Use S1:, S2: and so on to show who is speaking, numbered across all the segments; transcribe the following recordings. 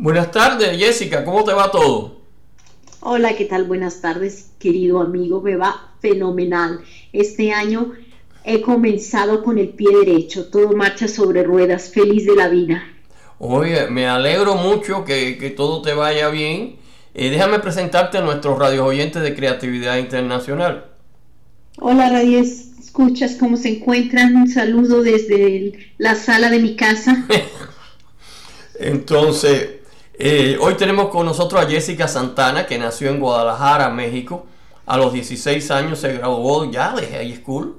S1: Buenas tardes, Jessica, ¿cómo te va todo?
S2: Hola, ¿qué tal? Buenas tardes, querido amigo. Me va fenomenal. Este año he comenzado con el pie derecho, todo marcha sobre ruedas, feliz de la vida.
S1: Oye, me alegro mucho que, todo te vaya bien. Eh, déjame presentarte a nuestros radios oyentes de Creatividad Internacional.
S2: Hola, radio escuchas, ¿cómo se encuentran? Un saludo desde la sala de mi casa.
S1: Entonces, eh, hoy tenemos con nosotros a Jessica Santana, que nació en Guadalajara, México. A los 16 años se graduó ya de high school.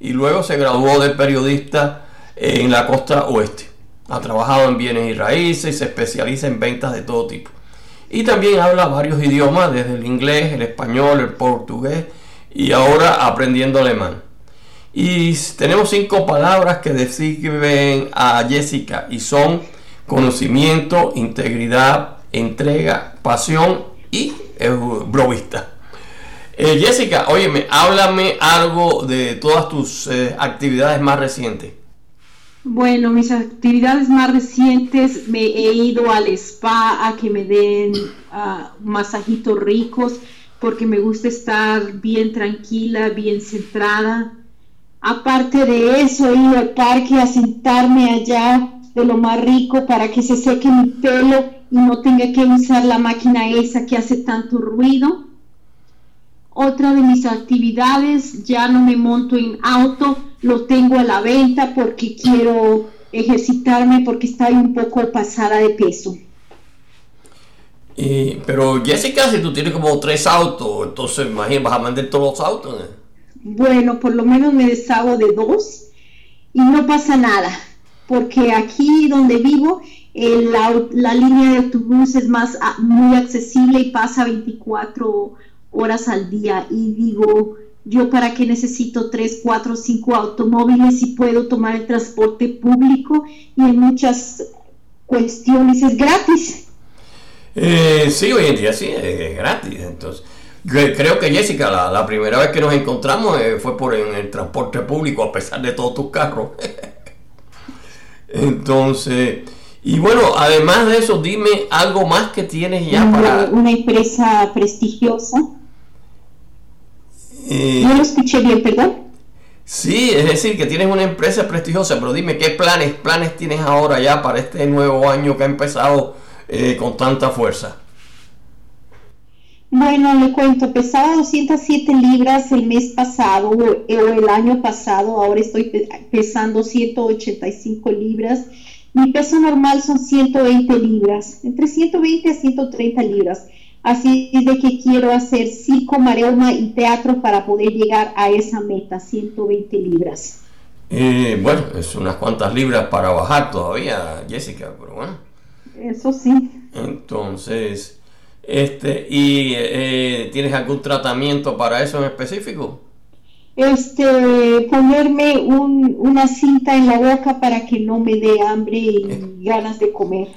S1: Y luego se graduó de periodista en la costa oeste. Ha trabajado en bienes y raíces y se especializa en ventas de todo tipo. Y también habla varios idiomas, desde el inglés, el español, el portugués y ahora aprendiendo alemán. Y tenemos cinco palabras que describen a Jessica y son conocimiento, integridad, entrega, pasión y brovista. Eh, Jessica, óyeme, háblame algo de todas tus eh, actividades más recientes.
S2: Bueno, mis actividades más recientes me he ido al spa a que me den uh, masajitos ricos porque me gusta estar bien tranquila, bien centrada. Aparte de eso, he ido al parque a sentarme allá de lo más rico para que se seque mi pelo y no tenga que usar la máquina esa que hace tanto ruido. Otra de mis actividades, ya no me monto en auto, lo tengo a la venta porque quiero ejercitarme porque estoy un poco pasada de peso.
S1: pero Jessica, si tú tienes como tres autos, entonces imagínate, vas a vender todos los autos.
S2: Bueno, por lo menos me deshago de dos y no pasa nada porque aquí donde vivo la, línea de autobús es más ah, muy accesible y pasa 24 horas al día y digo yo para qué necesito 3, 4, 5 automóviles si puedo tomar el transporte público y en muchas cuestiones es gratis.
S1: Eh, sí, hoy en día sí, es gratis. Entonces, creo que Jessica, la, primera vez que nos encontramos eh, fue por en el transporte público, a pesar de todos tus carros. Entonces, y bueno, además de eso, dime algo más que tienes ya para...
S2: Una empresa prestigiosa. Eh, no lo escuché bien, perdón.
S1: Sí, es decir, que tienes una empresa prestigiosa, pero dime qué planes, planes tienes ahora ya para este nuevo año que ha empezado eh, con tanta fuerza.
S2: Bueno, le cuento, pesaba 207 libras el mes pasado o el año pasado, ahora estoy pesando 185 libras. Mi peso normal son 120 libras, entre 120 a 130 libras. Así es de que quiero hacer circo, mareoma y teatro para poder llegar a esa meta, 120 libras.
S1: Eh, bueno, es unas cuantas libras para bajar todavía, Jessica, pero bueno.
S2: Eso sí.
S1: Entonces, este, ¿Y eh, tienes algún tratamiento para eso en específico?
S2: Este, ponerme una cinta en la boca para que no me dé hambre y ganas de comer.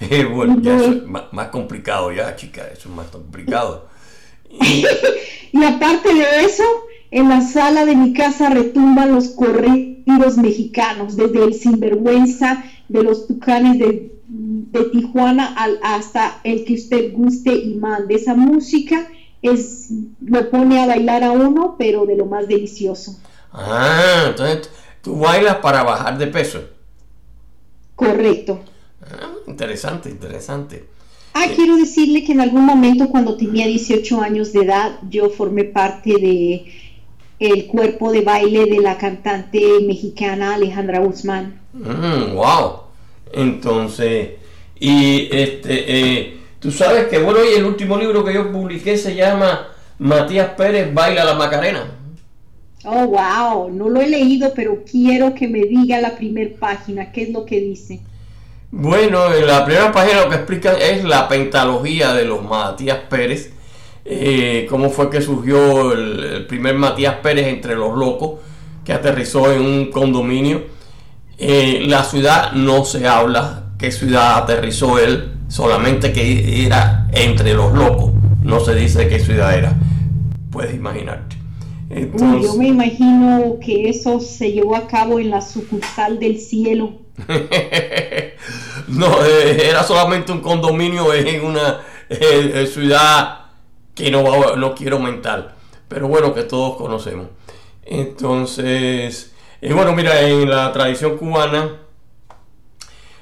S1: Eh, bueno, ya eso es más, complicado ya, chica, eso es más complicado.
S2: y aparte de eso, en la sala de mi casa retumban los corridos mexicanos, desde el sinvergüenza de los tucanes de de Tijuana al, hasta el que usted guste y mande. Esa música es, lo pone a bailar a uno, pero de lo más delicioso.
S1: Ah, entonces tú bailas para bajar de peso.
S2: Correcto.
S1: Ah, interesante, interesante.
S2: Ah, quiero decirle que en algún momento cuando tenía 18 años de edad, yo formé parte de el cuerpo de baile de la cantante mexicana Alejandra Guzmán.
S1: Mm, wow. Entonces, y este, eh, tú sabes que, bueno, y el último libro que yo publiqué se llama Matías Pérez Baila la Macarena.
S2: Oh, wow, no lo he leído, pero quiero que me diga la primera página, ¿qué es lo que dice?
S1: Bueno, en la primera página lo que explica es la pentalogía de los Matías Pérez, eh, cómo fue que surgió el, primer Matías Pérez entre los locos, que aterrizó en un condominio eh, la ciudad no se habla qué ciudad aterrizó él, solamente que era entre los locos. No se dice qué ciudad era. Puedes imaginarte.
S2: yo me imagino que eso se llevó a cabo en la sucursal del cielo.
S1: no, eh, era solamente un condominio en una eh, ciudad que no, no quiero aumentar, pero bueno, que todos conocemos. Entonces, y bueno, mira, en la tradición cubana,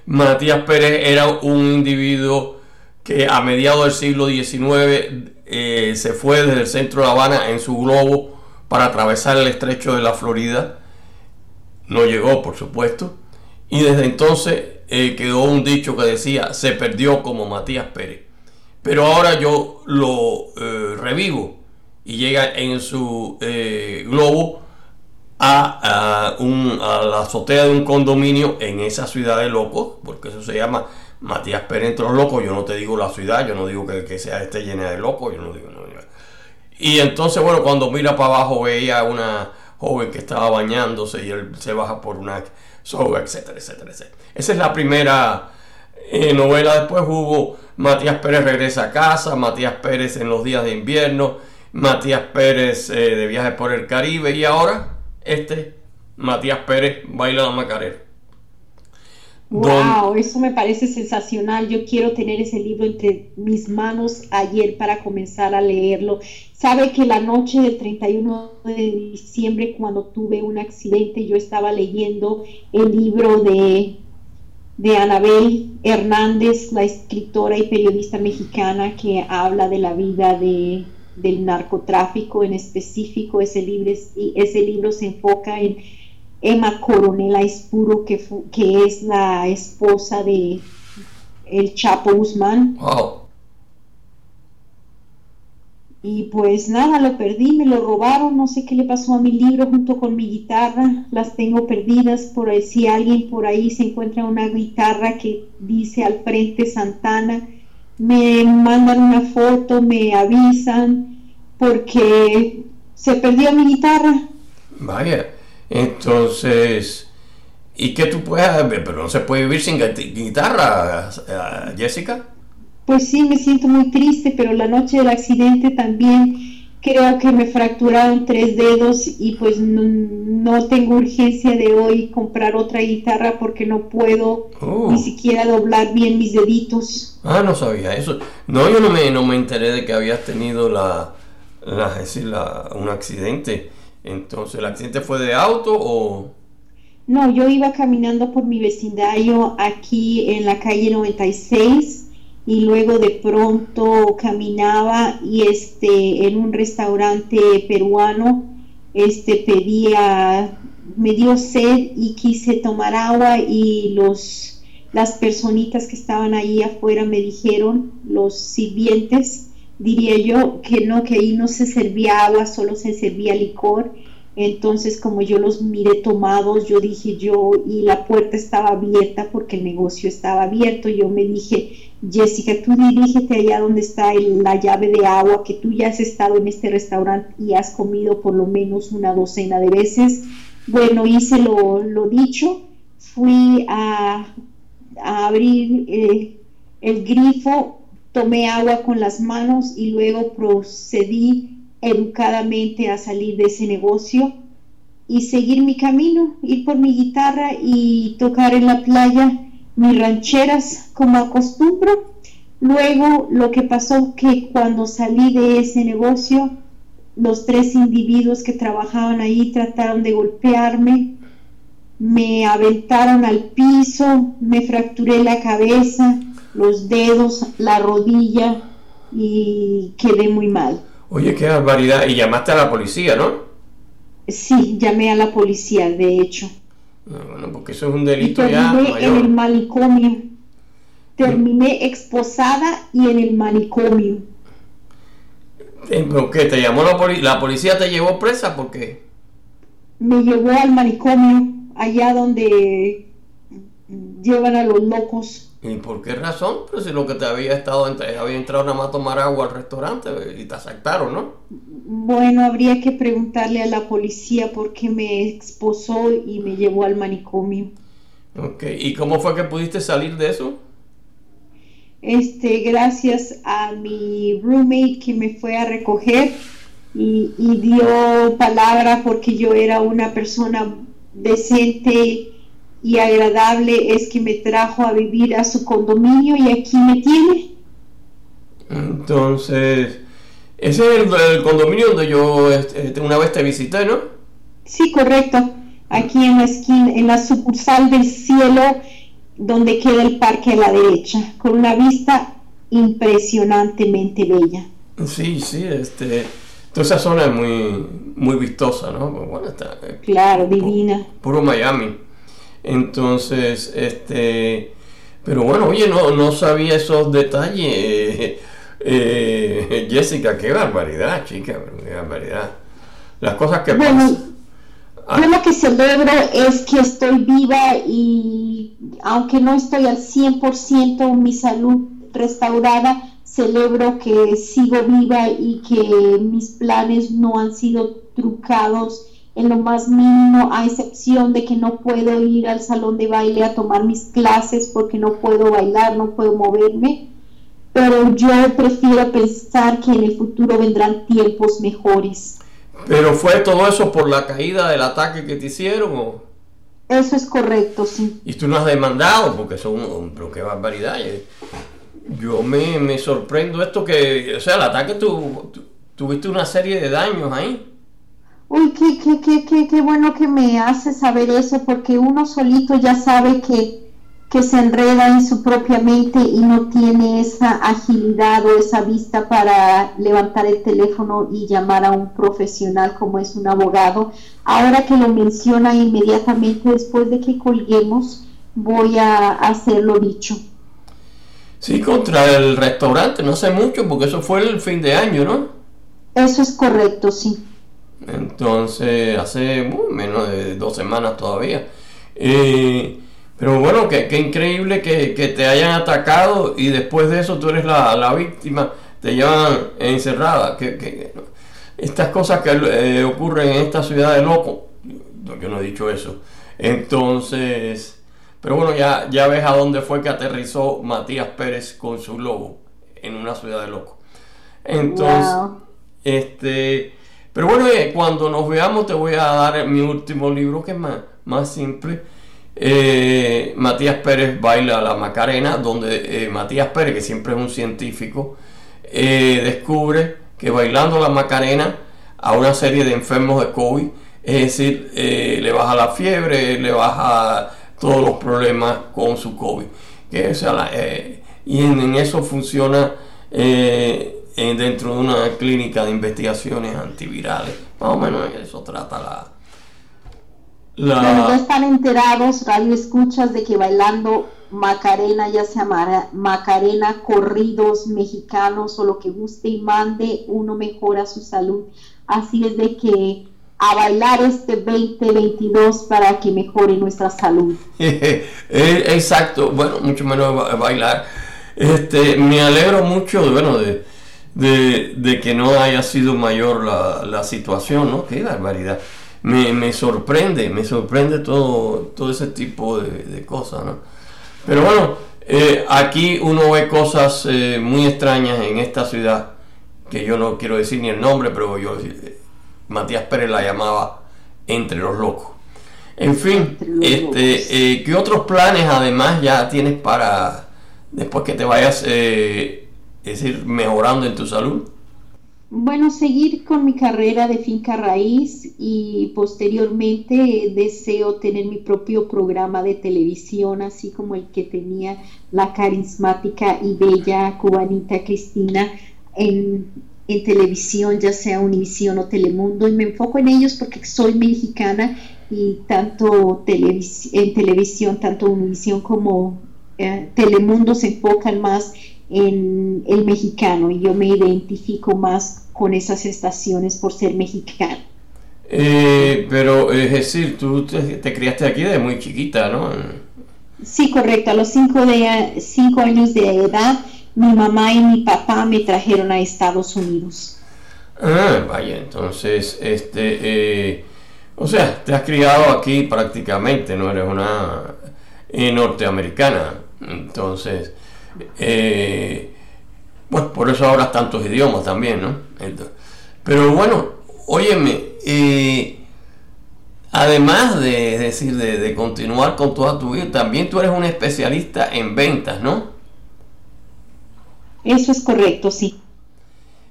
S1: Matías Pérez era un individuo que a mediados del siglo XIX eh, se fue desde el centro de La Habana en su globo para atravesar el estrecho de la Florida. No llegó, por supuesto. Y desde entonces eh, quedó un dicho que decía, se perdió como Matías Pérez. Pero ahora yo lo eh, revivo y llega en su globo a, la azotea de un condominio en esa ciudad de locos, porque eso se llama Matías Pérez entre los locos. Yo no te digo la ciudad, yo no digo que, sea este llena de locos, yo no digo. Y entonces, bueno, cuando mira para abajo veía a una joven que estaba bañándose y él se baja por una soga, etcétera, etcétera, etcétera. Esa es la primera eh, novela. Después hubo Matías Pérez regresa a casa, Matías Pérez en los días de invierno, Matías Pérez eh, de viajes por el Caribe y ahora este, Matías Pérez, Baila la Macarena.
S2: Wow, eso me parece sensacional. Yo quiero tener ese libro entre mis manos ayer para comenzar a leerlo. Sabe que la noche del 31 de diciembre, cuando tuve un accidente, yo estaba leyendo el libro de, de Anabel Hernández, la escritora y periodista mexicana que habla de la vida de del narcotráfico en específico. Ese libro, ese libro se enfoca en Emma Coronel Aispuro, que, que es la esposa de el Chapo Guzmán. Y pues nada, lo perdí, me lo robaron, no sé qué le pasó a mi libro junto con mi guitarra, las tengo perdidas, por ahí si alguien por ahí se encuentra una guitarra que dice al frente Santana, me mandan una foto, me avisan, porque se perdió mi guitarra.
S1: Vaya, entonces, ¿y qué tú puedes? Pero no se puede vivir sin guitarra, Jessica.
S2: Pues sí, me siento muy triste, pero la noche del accidente también creo que me fracturaron tres dedos y pues no, tengo urgencia de hoy comprar otra guitarra porque no puedo oh. ni siquiera doblar bien mis deditos.
S1: Ah, no sabía eso. No, yo no me, no me enteré de que habías tenido la, la, un accidente. Entonces, ¿el accidente fue de auto o...?
S2: No, yo iba caminando por mi vecindario aquí en la calle 96 y luego de pronto caminaba y este en un restaurante peruano este pedía me dio sed y quise tomar agua y los las personitas que estaban ahí afuera me dijeron los sirvientes diría yo que no que ahí no se servía agua solo se servía licor. Entonces como yo los miré tomados yo dije yo y la puerta estaba abierta porque el negocio estaba abierto yo me dije Jessica, tú dirígete allá donde está la llave de agua, que tú ya has estado en este restaurante y has comido por lo menos una docena de veces. Bueno, hice lo, dicho, fui a, abrir eh, el grifo, tomé agua con las manos y luego procedí educadamente a salir de ese negocio y seguir mi camino, ir por mi guitarra y tocar en la playa mis rancheras como acostumbro. Luego lo que pasó que cuando salí de ese negocio, los tres individuos que trabajaban ahí trataron de golpearme, me aventaron al piso, me fracturé la cabeza, los dedos, la rodilla y quedé muy mal.
S1: Oye, qué barbaridad. Y llamaste a la policía, ¿no?
S2: Sí, llamé a la policía, de hecho.
S1: Bueno, porque eso es un delito ya
S2: mayor. en el manicomio. Terminé exposada y en el manicomio.
S1: Eh, ¿Por qué? ¿Te llamó la, policía? la policía? ¿Te llevó presa? ¿Por qué?
S2: Me llevó al manicomio, allá donde llevan a los locos.
S1: ¿Y por qué razón? Pues si lo que te había estado, había entrado nada más a tomar agua al restaurante y te asaltaron, ¿no?
S2: Bueno, habría que preguntarle a la policía por qué me exposó y me llevó al manicomio.
S1: Ok, ¿y cómo fue que pudiste salir de eso?
S2: Este, gracias a mi roommate que me fue a recoger y, y dio palabra porque yo era una persona decente y agradable es que me trajo a vivir a su condominio y aquí me tiene.
S1: Entonces, ese es el, condominio donde yo este, una vez te visité, ¿no?
S2: Sí, correcto. Aquí en la esquina, en la sucursal del cielo, donde queda el parque a la derecha, con una vista impresionantemente bella.
S1: Sí, sí, este, toda esa zona es muy, muy vistosa, ¿no? Bueno, está,
S2: eh, claro, divina.
S1: Puro Miami. Entonces, este, pero bueno, oye, no, no sabía esos detalles. Eh, Jessica, qué barbaridad, chica, qué barbaridad. Las cosas que pasan.
S2: Ah. Yo lo que celebro es que estoy viva y aunque no estoy al 100% mi salud restaurada, celebro que sigo viva y que mis planes no han sido trucados en lo más mínimo, a excepción de que no puedo ir al salón de baile a tomar mis clases porque no puedo bailar, no puedo moverme. Pero yo prefiero pensar que en el futuro vendrán tiempos mejores.
S1: ¿Pero fue todo eso por la caída del ataque que te hicieron? O?
S2: Eso es correcto, sí.
S1: ¿Y tú no has demandado? Porque son, pero qué barbaridad. Yo me, me sorprendo esto que, o sea, el ataque tú, tuviste una serie de daños ahí.
S2: Uy, qué, qué, qué, qué, qué bueno que me hace saber eso, porque uno solito ya sabe que, que se enreda en su propia mente y no tiene esa agilidad o esa vista para levantar el teléfono y llamar a un profesional como es un abogado. Ahora que lo menciona inmediatamente después de que colguemos, voy a hacerlo dicho.
S1: Sí, contra el restaurante, no sé mucho, porque eso fue el fin de año, ¿no?
S2: Eso es correcto, sí.
S1: Entonces, hace uh, menos de dos semanas todavía. Eh, pero bueno, qué increíble que, te hayan atacado y después de eso tú eres la, víctima, te llevan encerrada. Que, estas cosas que eh, ocurren en esta ciudad de loco, yo no he dicho eso. Entonces, pero bueno, ya, ya ves a dónde fue que aterrizó Matías Pérez con su lobo, en una ciudad de loco. Entonces, este pero bueno, eh, cuando nos veamos te voy a dar mi último libro que es más, más simple. Eh, Matías Pérez baila la Macarena, donde eh, Matías Pérez, que siempre es un científico, descubre que bailando la Macarena a una serie de enfermos de COVID, es decir, le baja la fiebre, le baja todos los problemas con su COVID. Que, y en, eso funciona dentro de una clínica de investigaciones antivirales. Más o menos eso trata la...
S2: la... Pero están enterados, radio escuchas, de que bailando Macarena, ya sea Macarena, corridos mexicanos o lo que guste y mande, uno mejora su salud. Así es de que a bailar este 2022 para que mejore nuestra salud.
S1: Exacto, bueno, mucho menos bailar. Este, me alegro mucho, bueno, de, de, que no haya sido mayor la, situación, ¿no? Qué barbaridad. Me, me, sorprende, me sorprende todo, todo ese tipo de, cosas, ¿no? Pero bueno, eh, aquí uno ve cosas eh, muy extrañas en esta ciudad, que yo no quiero decir ni el nombre, pero yo, eh, Matías Pérez la llamaba Entre los Locos. En fin, este, ¿qué otros planes además ya tienes para después que te vayas es decir, mejorando en tu salud?
S2: Bueno, seguir con mi carrera de finca raíz y posteriormente deseo tener mi propio programa de televisión, así como el que tenía la carismática y bella cubanita Cristina en, televisión, ya sea Univisión o Telemundo, y me enfoco en ellos porque soy mexicana y tanto en televisión, tanto Univisión como eh, Telemundo se enfocan más en el mexicano y yo me identifico más con esas estaciones por ser mexicano.
S1: Eh, pero es decir, tú te, criaste aquí de muy chiquita, ¿no?
S2: Sí, correcto. A los cinco, de, cinco años de edad, mi mamá y mi papá me trajeron a Estados Unidos.
S1: Ah, vaya, entonces, este, eh, o sea, te has criado aquí prácticamente, no eres una eh, norteamericana. Entonces, eh, bueno, por eso hablas tantos idiomas también, ¿no? Pero bueno, óyeme, eh, además de, decir, de, continuar con toda tu vida, también tú eres un especialista en ventas, ¿no?
S2: Eso es correcto, sí.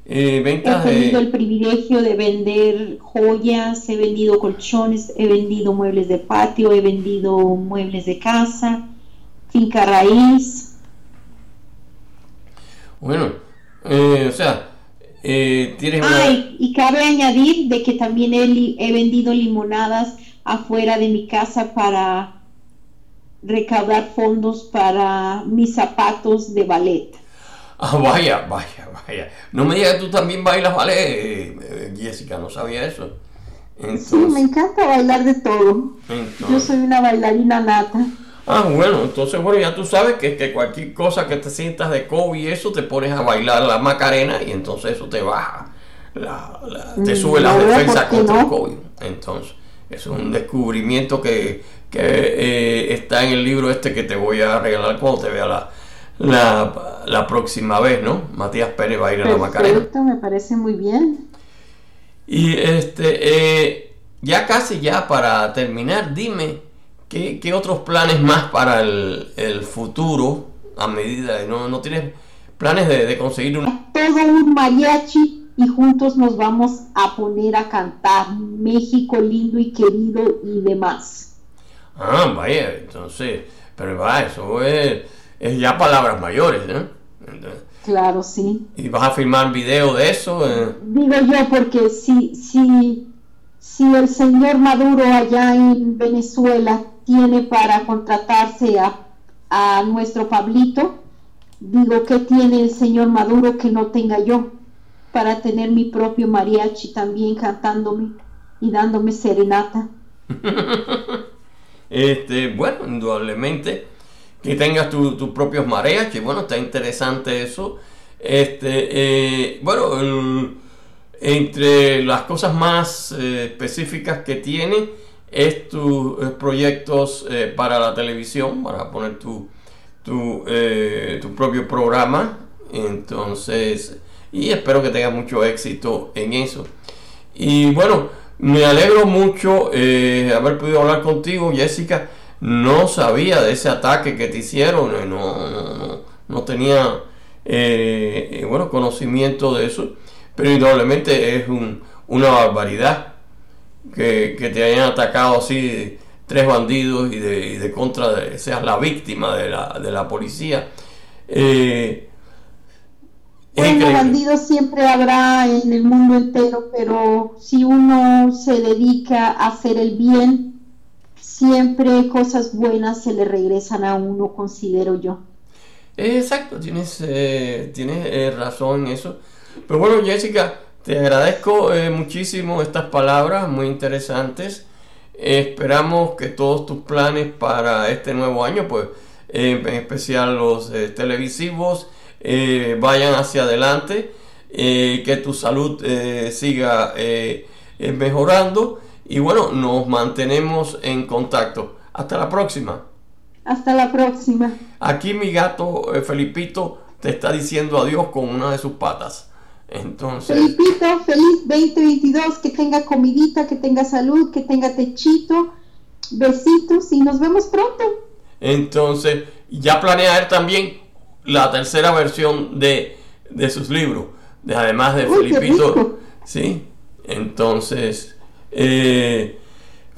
S1: Eh, ventas
S2: he tenido el privilegio de vender joyas, he vendido colchones, he vendido muebles de patio, he vendido muebles de casa, finca raíz.
S1: Bueno, eh, o sea, eh, tienes
S2: Ay, y cabe añadir de que también he, vendido limonadas afuera de mi casa para recaudar fondos para mis zapatos de ballet.
S1: Ah, vaya, vaya, vaya. No me digas que tú también bailas ballet, eh, Jessica, no sabía eso.
S2: sí, me encanta bailar de todo. Yo soy una bailarina nata.
S1: Ah, bueno, entonces, bueno, ya tú sabes que, que cualquier cosa que te sientas de COVID y eso, te pones a bailar la macarena y entonces eso te baja, la, te mm, sube la defensa contra el COVID. Entonces, es un descubrimiento que, que eh, está en el libro este que te voy a regalar cuando te vea la, la, la próxima vez, ¿no? Matías Pérez va a ir a la Macarena.
S2: me parece muy bien.
S1: Y este, eh, ya casi ya para terminar, dime, ¿qué, otros planes más para el, futuro a medida de no, no tienes planes de, conseguir un...
S2: Todo un mariachi y juntos nos vamos a poner a cantar México lindo y querido y demás.
S1: Ah, vaya, entonces, pero va, eso es es ya palabras mayores, ¿no?
S2: claro, sí.
S1: ¿Y vas a filmar video de eso? Eh.
S2: Digo yo, porque si, si, si el señor Maduro allá en Venezuela tiene para contratarse a, a nuestro Pablito, digo, ¿qué tiene el señor Maduro que no tenga yo? Para tener mi propio mariachi también cantándome y dándome serenata.
S1: este, bueno, indudablemente que tengas tus propios mareas, que bueno, está interesante eso. Este, eh, bueno, entre las cosas más eh, específicas que tiene es tus eh, proyectos para la televisión, para poner tu, tu, tu, propio programa. Entonces, y espero que tengas mucho éxito en eso. Y bueno, me alegro mucho haber podido hablar contigo, Jessica no sabía de ese ataque que te hicieron, eh, no, no, tenía eh, eh, bueno, conocimiento de eso, pero indudablemente es una barbaridad que, te hayan atacado así tres bandidos y de, contra de seas la víctima de la, de la policía.
S2: bueno, bandidos siempre habrá en el mundo entero, pero si uno se dedica a hacer el bien, siempre cosas buenas se le regresan a uno, considero yo.
S1: Exacto, tienes, eh, tienes eh, razón en eso. Pero bueno, Jessica, te agradezco eh, muchísimo estas palabras muy interesantes. esperamos que todos tus planes para este nuevo año, pues en especial los televisivos, vayan hacia adelante, que tu salud siga mejorando y bueno, nos mantenemos en contacto. Hasta la próxima.
S2: Hasta la próxima.
S1: Aquí mi gato eh, Felipito te está diciendo adiós con una de sus patas. Entonces.
S2: Felipito, feliz 2022, que tenga comidita, que tenga salud, que tenga techito, besitos y nos vemos pronto.
S1: Entonces, ya planea él también la tercera versión de, de sus libros, de, además de Felipito. Sí, entonces eh,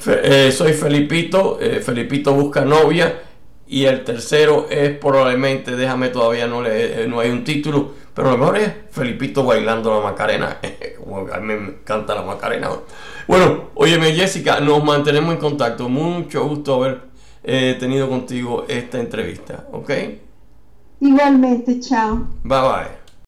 S1: eh, soy Felipito, eh, Felipito busca novia. Y el tercero es probablemente, déjame todavía, no, le, no hay un título, pero lo mejor es Felipito bailando la Macarena. Como a mí me encanta la Macarena. Bueno, óyeme Jessica, nos mantenemos en contacto. Mucho gusto haber tenido contigo esta entrevista, ¿ok?
S2: Igualmente, chao.
S1: Bye bye.